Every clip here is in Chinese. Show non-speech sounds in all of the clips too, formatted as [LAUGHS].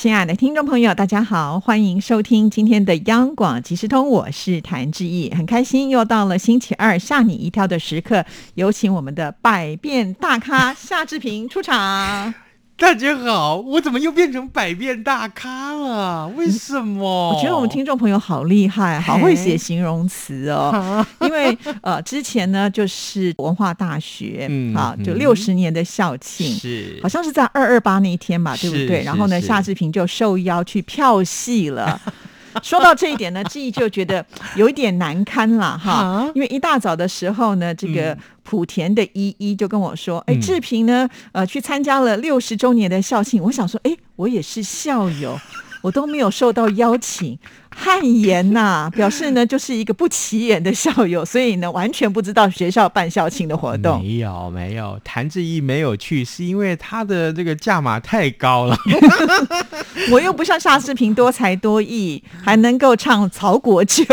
亲爱的听众朋友，大家好，欢迎收听今天的央广即时通，我是谭志毅，很开心又到了星期二吓你一跳的时刻，有请我们的百变大咖夏志平出场。大家好，我怎么又变成百变大咖了？为什么？我觉得我们听众朋友好厉害，好会写形容词哦。[LAUGHS] 因为呃，之前呢就是文化大学嗯啊，就六十年的校庆，是好像是在二二八那一天吧，对不对？然后呢，夏志平就受邀去票戏了。[LAUGHS] 说到这一点呢，志毅就觉得有一点难堪了哈，因为一大早的时候呢，这个莆田的依依就跟我说：“哎，志平呢，呃，去参加了六十周年的校庆。”我想说：“哎，我也是校友。[LAUGHS] ”我都没有受到邀请，汗颜呐！[LAUGHS] 表示呢，就是一个不起眼的校友，所以呢，完全不知道学校办校庆的活动。没有，没有，谭志毅没有去，是因为他的这个价码太高了。[LAUGHS] 我又不像夏志平多才多艺，还能够唱曹国舅。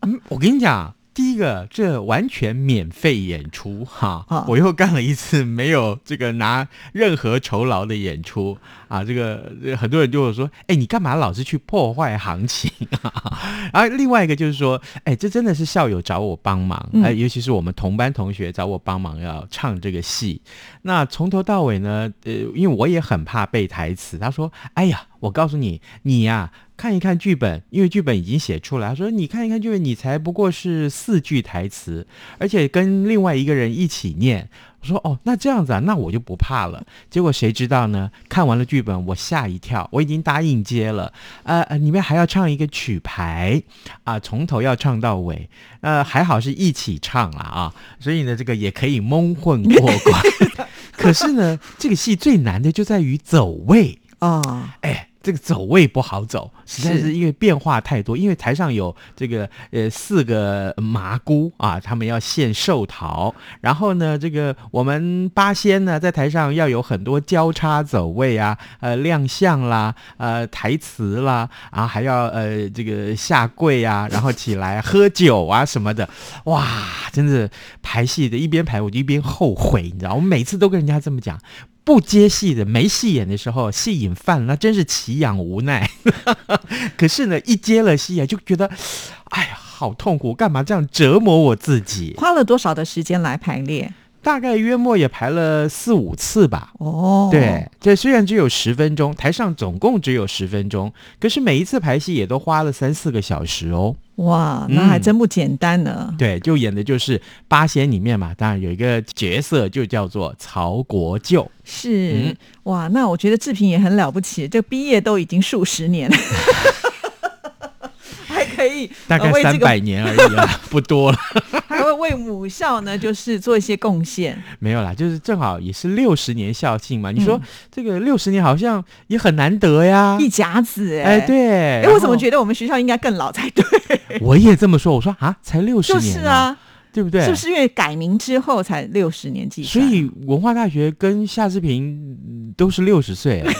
嗯，我跟你讲。第一个，这完全免费演出哈，我又干了一次没有这个拿任何酬劳的演出啊，这个很多人就会说，哎，你干嘛老是去破坏行情啊？然 [LAUGHS] 后另外一个就是说，哎，这真的是校友找我帮忙，哎，尤其是我们同班同学找我帮忙要唱这个戏，那从头到尾呢，呃，因为我也很怕背台词，他说，哎呀。我告诉你，你呀看一看剧本，因为剧本已经写出来。他说你看一看剧本，你才不过是四句台词，而且跟另外一个人一起念。我说哦，那这样子啊，那我就不怕了。结果谁知道呢？看完了剧本，我吓一跳。我已经答应接了，呃呃，里面还要唱一个曲牌啊，从头要唱到尾。呃，还好是一起唱了啊，所以呢，这个也可以蒙混过关。[LAUGHS] 可是呢，这个戏最难的就在于走位。啊，哎，这个走位不好走，实在是因为变化太多。因为台上有这个呃四个麻姑啊，他们要献寿桃，然后呢，这个我们八仙呢在台上要有很多交叉走位啊，呃亮相啦，呃台词啦，啊还要呃这个下跪啊，[LAUGHS] 然后起来喝酒啊什么的，哇，真的排戏的一边排我就一边后悔，你知道，我每次都跟人家这么讲。不接戏的、没戏演的时候，戏瘾犯了，那真是奇痒无奈。[LAUGHS] 可是呢，一接了戏啊，就觉得，哎呀，好痛苦，干嘛这样折磨我自己？花了多少的时间来排练？大概约莫也排了四五次吧。哦，对，这虽然只有十分钟，台上总共只有十分钟，可是每一次排戏也都花了三四个小时哦。哇，那还真不简单呢。对，就演的就是八仙里面嘛，当然有一个角色就叫做曹国舅。是，哇，那我觉得志平也很了不起，这毕业都已经数十年了。[LAUGHS] 还。可以，大概三百年而已啊，不多了。[LAUGHS] 为母校呢，就是做一些贡献。没有啦，就是正好也是六十年校庆嘛。你说这个六十年好像也很难得呀，一甲子哎，对。哎，我怎么觉得我们学校应该更老才对？[LAUGHS] 我也这么说，我说啊，才六十年啊，对不对？是不是因为改名之后才六十年纪？所以文化大学跟夏志平都是六十岁。[LAUGHS]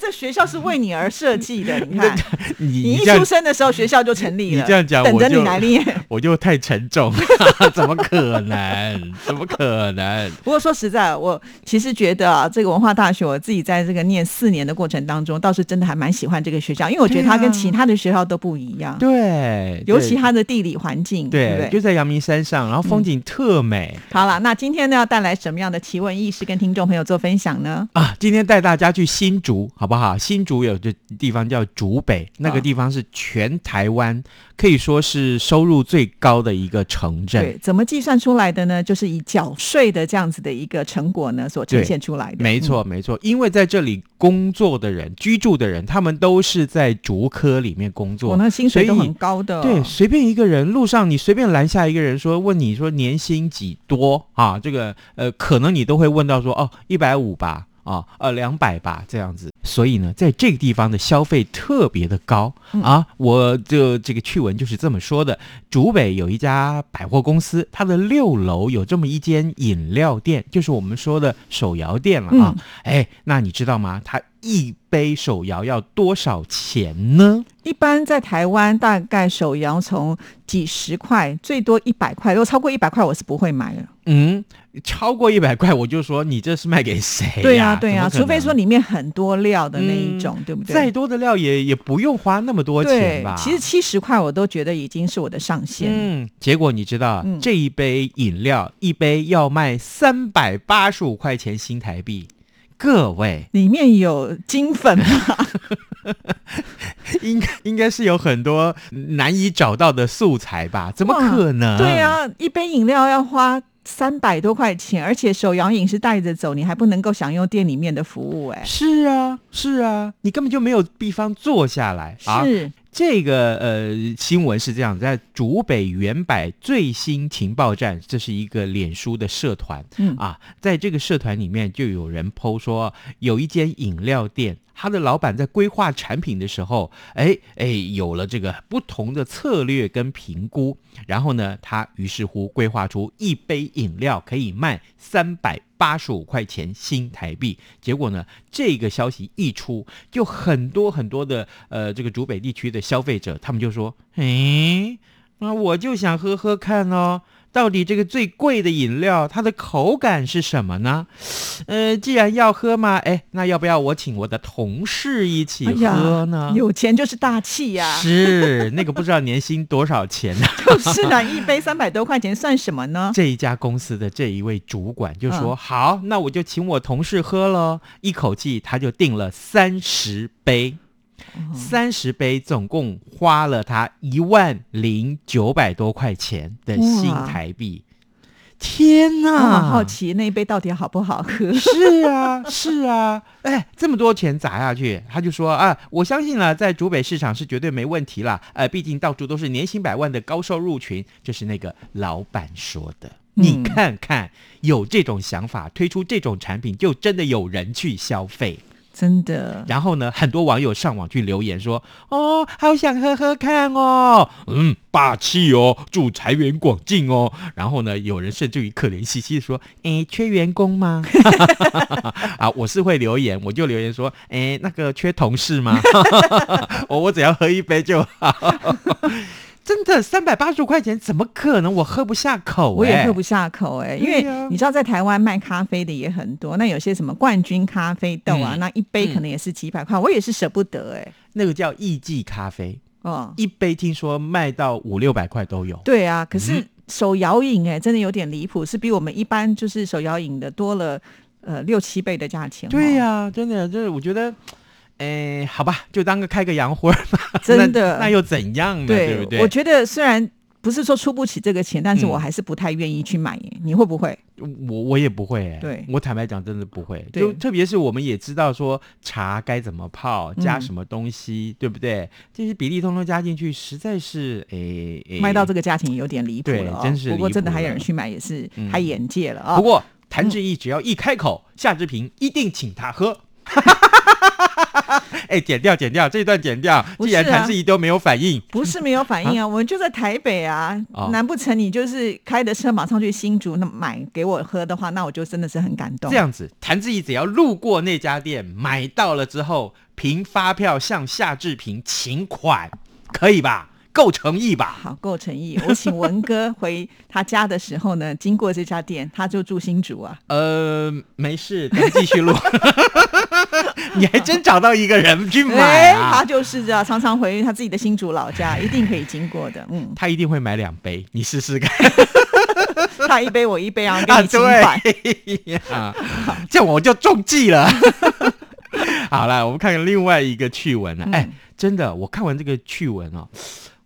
这学校是为你而设计的，[LAUGHS] 你看，你你一出生的时候学校就成立了，你这样讲，等着你来念，[LAUGHS] 我就太沉重，[LAUGHS] 怎么可能？怎么可能？不过说实在，我其实觉得啊，这个文化大学，我自己在这个念四年的过程当中，倒是真的还蛮喜欢这个学校，因为我觉得它跟其他的学校都不一样，对，尤其它的地理环境，对，就在阳明山上，然后风景特美。好了，那今天呢要带来什么样的奇闻异事跟听众朋友做分享呢？啊，今天带大家去新竹。好不好？新竹有个地方叫竹北，那个地方是全台湾可以说是收入最高的一个城镇。对，怎么计算出来的呢？就是以缴税的这样子的一个成果呢，所呈现出来的。没错，没错，因为在这里工作的人、居住的人，他们都是在竹科里面工作，那薪水都很高的。对，随便一个人路上，你随便拦下一个人说，问你说年薪几多啊？这个呃，可能你都会问到说哦，一百五吧。啊，呃，两百吧，这样子。所以呢，在这个地方的消费特别的高啊。我就这个趣闻就是这么说的：，竹北有一家百货公司，它的六楼有这么一间饮料店，就是我们说的手摇店了啊。哎，那你知道吗？它一杯手摇要多少钱呢？一般在台湾，大概手摇从几十块，最多一百块。如果超过一百块，我是不会买的。嗯，超过一百块，我就说你这是卖给谁？对呀，对呀，除非说里面很多料的那一种，对不对？再多的料也也不用花那么多钱吧？其实七十块我都觉得已经是我的上限。嗯，结果你知道，这一杯饮料一杯要卖三百八十五块钱新台币。各位，里面有金粉吗？[LAUGHS] 应该应该是有很多难以找到的素材吧？怎么可能？对啊，一杯饮料要花三百多块钱，而且手摇饮是带着走，你还不能够享用店里面的服务。哎，是啊，是啊，你根本就没有地方坐下来。是。这个呃新闻是这样，在竹北原百最新情报站，这是一个脸书的社团，嗯啊，在这个社团里面就有人剖说，有一间饮料店。他的老板在规划产品的时候，哎哎，有了这个不同的策略跟评估，然后呢，他于是乎规划出一杯饮料可以卖三百八十五块钱新台币。结果呢，这个消息一出，就很多很多的呃这个竹北地区的消费者，他们就说，哎，那我就想喝喝看哦。到底这个最贵的饮料，它的口感是什么呢？呃，既然要喝嘛，哎，那要不要我请我的同事一起喝呢？有钱就是大气呀！是 [LAUGHS] 那个不知道年薪多少钱呢？就是呢，一杯三百多块钱算什么呢？[LAUGHS] 这一家公司的这一位主管就说：“好，那我就请我同事喝喽。”一口气他就订了三十杯。三十杯，总共花了他一万零九百多块钱的新台币。天呐！我好奇那一杯到底好不好喝？是啊，是啊，哎，这么多钱砸下去，他就说啊，我相信了，在竹北市场是绝对没问题啦。呃，毕竟到处都是年薪百万的高收入群，就是那个老板说的。你看看，有这种想法，推出这种产品，就真的有人去消费。真的，然后呢，很多网友上网去留言说：“哦，好想喝喝看哦，嗯，霸气哦，祝财源广进哦。”然后呢，有人甚至于可怜兮兮的说：“哎，缺员工吗？” [LAUGHS] 啊，我是会留言，我就留言说：“哎，那个缺同事吗？我 [LAUGHS] 我只要喝一杯就好。”真的三百八十五块钱，怎么可能？我喝不下口，我也喝不下口哎。因为你知道，在台湾卖咖啡的也很多，那有些什么冠军咖啡豆啊，那一杯可能也是几百块，我也是舍不得哎。那个叫艺记咖啡，哦，一杯听说卖到五六百块都有。对啊，可是手摇饮哎，真的有点离谱，是比我们一般就是手摇饮的多了呃六七倍的价钱。对呀，真的，就是我觉得。哎，好吧，就当个开个洋荤吧。[LAUGHS] 真的，那又怎样呢？对不对？我觉得虽然不是说出不起这个钱，但是我还是不太愿意去买。你会不会？我我也不会。对，我坦白讲，真的不会。就特别是我们也知道说茶该怎么泡，加什么东西，对不对？这些比例通通加进去，实在是哎，卖到这个价钱有点离谱了。真是。不过真的还有人去买，也是开眼界了啊。不过谭志毅只要一开口，夏志平一定请他喝。[LAUGHS] [LAUGHS] 哎，剪掉，剪掉，这段剪掉。既然谭志怡都没有反应，不是没有反应啊，我们就在台北啊，难不成你就是开的车马上去新竹那买给我喝的话，那我就真的是很感动。这样子，谭志怡只要路过那家店，买到了之后，凭发票向夏志平请款，可以吧？够诚意吧？好，够诚意。我请文哥回他家的时候呢，经过这家店，他就住新竹啊。呃，没事，咱继续录。[LAUGHS] [LAUGHS] 你还真找到一个人去买啊？他就是这样，常常回他自己的新竹老家，一定可以经过的。嗯，[LAUGHS] 他一定会买两杯，你试试看。[LAUGHS] 他一杯我一杯，然后给你请款。这样我就中计了。好了，我们看看另外一个趣闻了。哎，真的，我看完这个趣闻哦。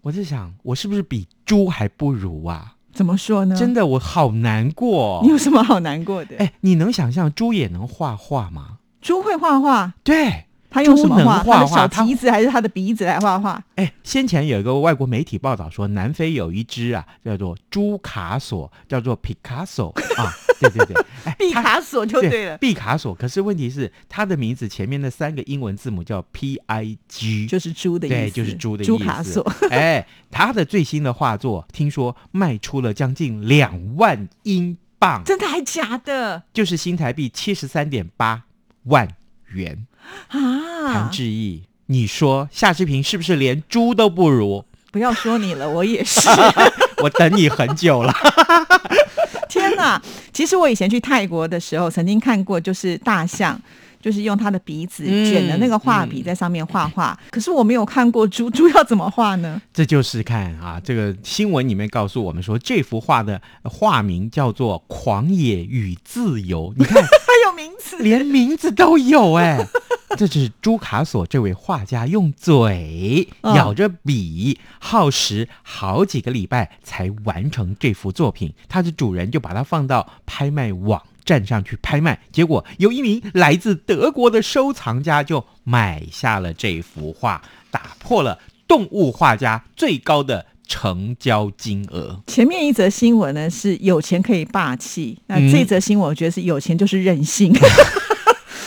我在想，我是不是比猪还不如啊？怎么说呢？真的，我好难过。你有什么好难过的？哎，你能想象猪也能画画吗？猪会画画？对，他用什么画？他的小蹄子还是他的鼻子来画画？哎，先前有一个外国媒体报道说，南非有一只啊，叫做猪卡索，叫做 Picasso 啊。对 [LAUGHS] 对对，毕卡索就对了。毕卡索，可是问题是他的名字前面那三个英文字母叫 P I G，就是猪的意思，对，就是猪的意思。朱卡索，哎，他的最新的画作听说卖出了将近两万英镑，真的还假的？就是新台币七十三点八万元啊！谭志毅，你说夏志平是不是连猪都不如？不要说你了，我也是。[LAUGHS] 我等你很久了。[LAUGHS] 天哪！其实我以前去泰国的时候，曾经看过，就是大象，就是用他的鼻子卷的那个画笔在上面画画。可是我没有看过猪，[LAUGHS] 猪要怎么画呢？这就是看啊，这个新闻里面告诉我们说，这幅画的画名叫做《狂野与自由》。[LAUGHS] 你看，还有名字，连名字都有哎。这是朱卡索这位画家用嘴咬着笔，耗时好几个礼拜才完成这幅作品。他的主人就把它放到拍卖网站上去拍卖，结果有一名来自德国的收藏家就买下了这幅画，打破了动物画家最高的成交金额。前面一则新闻呢是有钱可以霸气，那这则新闻我觉得是有钱就是任性。[LAUGHS]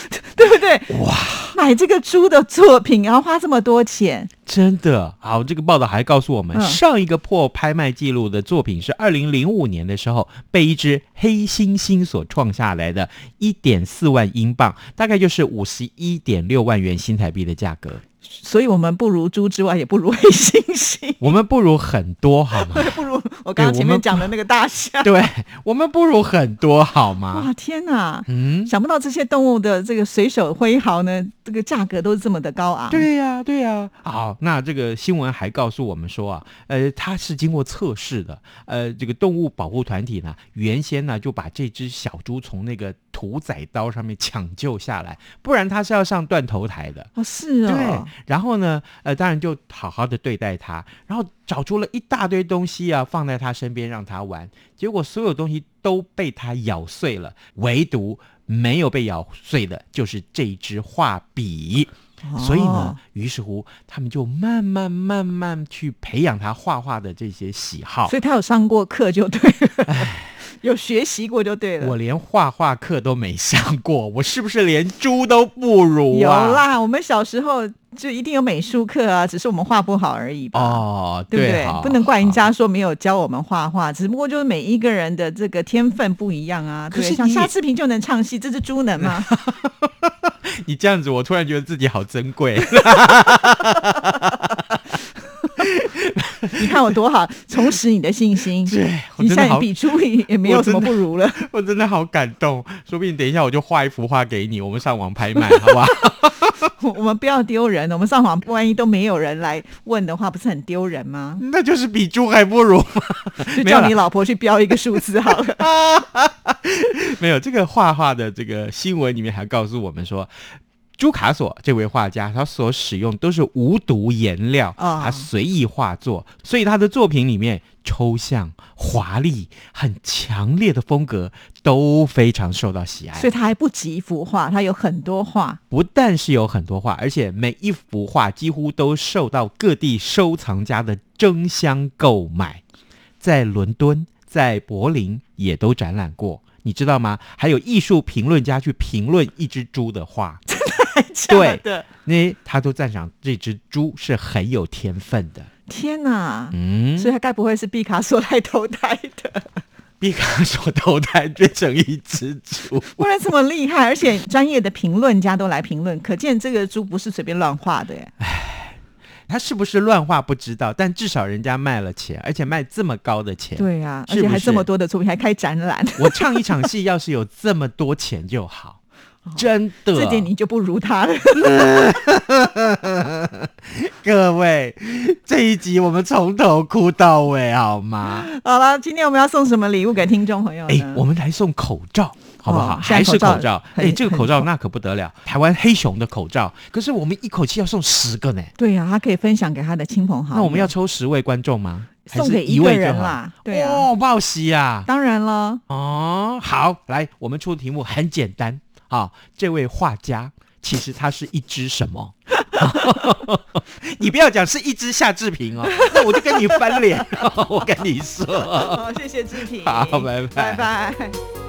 [LAUGHS] 对不对？哇，买这个猪的作品，然后花这么多钱，真的好。这个报道还告诉我们，上一个破拍卖记录的作品是二零零五年的时候被一只黑猩猩所创下来的，一点四万英镑，大概就是五十一点六万元新台币的价格。所以我们不如猪之外，也不如黑猩猩。[LAUGHS] 我们不如很多，好吗？[LAUGHS] 不如我刚刚前面讲的那个大象。[LAUGHS] 对我们不如很多，好吗？哇，天哪！嗯，想不到这些动物的这个随手挥毫呢，这个价格都是这么的高昂。对呀，对呀。好，那这个新闻还告诉我们说啊，呃，它是经过测试的。呃，这个动物保护团体呢，原先呢就把这只小猪从那个屠宰刀上面抢救下来，不然他是要上断头台的。哦，是啊。对。然后呢，呃，当然就好好的对待他，然后找出了一大堆东西啊，放在他身边让他玩。结果所有东西都被他咬碎了，唯独没有被咬碎的，就是这支画笔。所以呢，于是乎，他们就慢慢慢慢去培养他画画的这些喜好。所以他有上过课就对了。[LAUGHS] [LAUGHS] 有学习过就对了。我连画画课都没上过，我是不是连猪都不如啊？有啦，我们小时候就一定有美术课啊，只是我们画不好而已吧？哦，对不对？不能怪人家说没有教我们画画，只不过就是每一个人的这个天分不一样啊。可是像夏志平就能唱戏，这只猪能吗？[LAUGHS] 你这样子，我突然觉得自己好珍贵。[LAUGHS] [LAUGHS] 你看我多好，[LAUGHS] 重拾你的信心。对，你现在比猪也没有什么不如了。[LAUGHS] 我真的好感动，说不定等一下我就画一幅画给你，我们上网拍卖，好不好？我们不要丢人，我们上网，万一都没有人来问的话，不是很丢人吗？那就是比猪还不如，就叫你老婆去标一个数字好了。没有这个画画的这个新闻里面还告诉我们说。朱卡索这位画家，他所使用都是无毒颜料啊，他随意画作，所以他的作品里面抽象、华丽、很强烈的风格都非常受到喜爱。所以他还不止一幅画，他有很多画。不但是有很多画，而且每一幅画几乎都受到各地收藏家的争相购买，在伦敦、在柏林也都展览过。你知道吗？还有艺术评论家去评论一只猪的画。[LAUGHS] 对的，那他都赞赏这只猪是很有天分的。天哪，嗯，所以他该不会是毕卡索来投胎的？[LAUGHS] 毕卡索投胎变成一只猪，不然这么厉害，而且专业的评论家都来评论，可见这个猪不是随便乱画的。哎，他是不是乱画不知道，但至少人家卖了钱，而且卖这么高的钱。对呀，而且还这么多的作品，还开展览。我唱一场戏，要是有这么多钱就好。真的，这点你就不如他了。[LAUGHS] 各位，这一集我们从头哭到尾，好吗？好了，今天我们要送什么礼物给听众朋友？哎，我们来送口罩，好不好？还是口罩？哎，这个口罩那可不得了，台湾黑熊的口罩。可是我们一口气要送十个呢。对呀，他可以分享给他的亲朋好友。那我们要抽十位观众吗？送给一个人啦。对哦，报喜呀！当然了。哦，好，来，我们出的题目很简单。啊，这位画家其实他是一只什么？[LAUGHS] 你不要讲是一只夏志平哦，那我就跟你翻脸。我跟你说，谢谢志平，好，拜拜，拜拜。